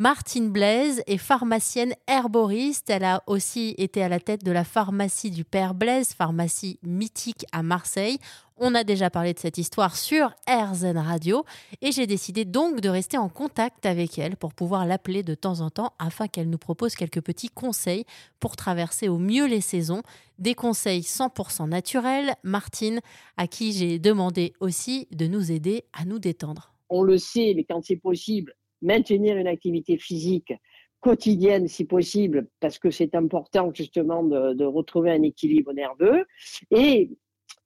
Martine Blaise est pharmacienne herboriste. Elle a aussi été à la tête de la pharmacie du Père Blaise, pharmacie mythique à Marseille. On a déjà parlé de cette histoire sur RZN Radio et j'ai décidé donc de rester en contact avec elle pour pouvoir l'appeler de temps en temps afin qu'elle nous propose quelques petits conseils pour traverser au mieux les saisons. Des conseils 100% naturels. Martine, à qui j'ai demandé aussi de nous aider à nous détendre. On le sait, mais quand c'est possible, maintenir une activité physique quotidienne si possible, parce que c'est important justement de, de, retrouver un équilibre nerveux. Et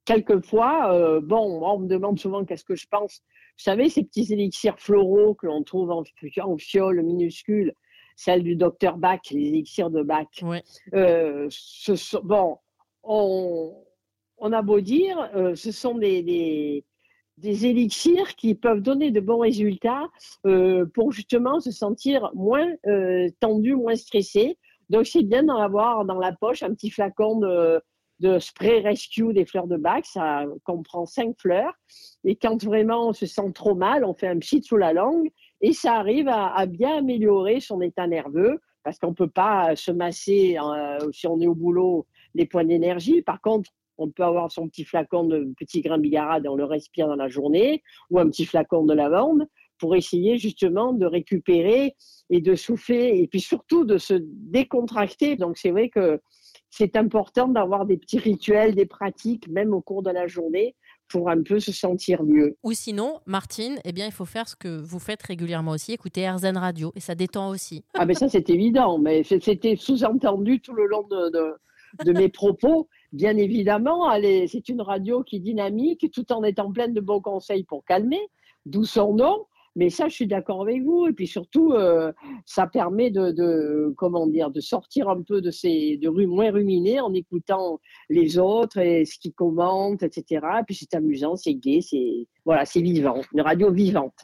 quelquefois, euh, bon, on me demande souvent qu'est-ce que je pense. Vous savez, ces petits élixirs floraux que l'on trouve en, en fiole minuscule, celle du docteur Bach, les élixirs de Bach. Ouais. Euh, ce sont, bon, on, on, a beau dire, euh, ce sont des, des, des, élixirs qui peuvent donner de bons résultats euh, pour justement se sentir moins euh, tendu, moins stressé. Donc, c'est bien d'en avoir dans la poche un petit flacon de spray rescue des fleurs de bac. Ça comprend cinq fleurs. Et quand vraiment on se sent trop mal, on fait un pchit sous la langue et ça arrive à, à bien améliorer son état nerveux parce qu'on ne peut pas se masser euh, si on est au boulot les points d'énergie. Par contre, on peut avoir son petit flacon de petit grain bigarade et on le respire dans la journée ou un petit flacon de lavande pour essayer justement de récupérer et de souffler et puis surtout de se décontracter. Donc c'est vrai que c'est important d'avoir des petits rituels, des pratiques, même au cours de la journée, pour un peu se sentir mieux. Ou sinon, Martine, eh bien, il faut faire ce que vous faites régulièrement aussi, écouter RZN Radio, et ça détend aussi. Ah ben ça, c'est évident, mais c'était sous-entendu tout le long de, de, de mes propos. Bien évidemment, c'est une radio qui est dynamique, tout en étant pleine de bons conseils pour calmer, d'où son nom. Mais ça, je suis d'accord avec vous. Et puis surtout, euh, ça permet de, de, comment dire, de sortir un peu de ces, de moins ruminer en écoutant les autres et ce qu'ils commentent, etc. Et puis c'est amusant, c'est gai, c'est voilà, c'est vivant, une radio vivante.